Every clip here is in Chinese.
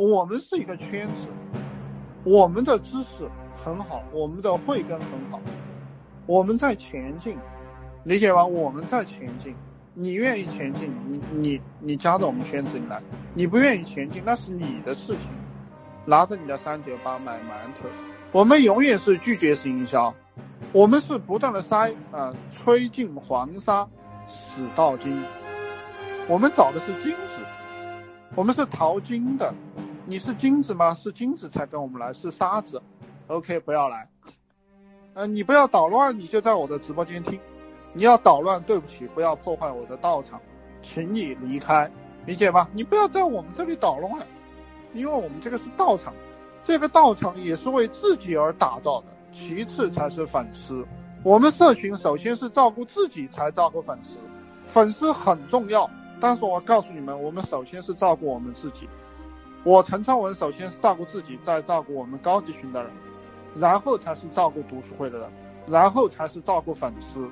我们是一个圈子，我们的知识很好，我们的慧根很好，我们在前进，理解吧？我们在前进，你愿意前进，你你你加到我们圈子里来，你不愿意前进，那是你的事情。拿着你的三九八买馒头，我们永远是拒绝式营销，我们是不断的筛啊，吹尽黄沙始到金，我们找的是金子，我们是淘金的。你是金子吗？是金子才跟我们来，是沙子，OK，不要来。呃，你不要捣乱，你就在我的直播间听。你要捣乱，对不起，不要破坏我的道场，请你离开，理解吗？你不要在我们这里捣乱，因为我们这个是道场，这个道场也是为自己而打造的，其次才是粉丝。我们社群首先是照顾自己，才照顾粉丝，粉丝很重要，但是我告诉你们，我们首先是照顾我们自己。我陈昌文首先是照顾自己，再照顾我们高级群的人，然后才是照顾读书会的人，然后才是照顾粉丝。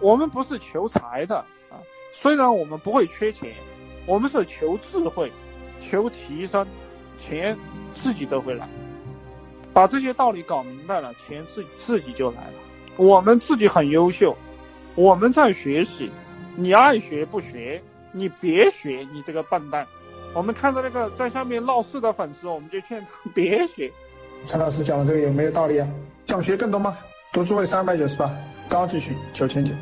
我们不是求财的啊，虽然我们不会缺钱，我们是求智慧、求提升，钱自己都会来。把这些道理搞明白了，钱自自己就来了。我们自己很优秀，我们在学习，你爱学不学，你别学，你这个笨蛋。我们看到那个在下面闹事的粉丝，我们就劝他别学。陈老师讲的这个有没有道理啊？想学更多吗？读书会三百九十八，高级群九千九。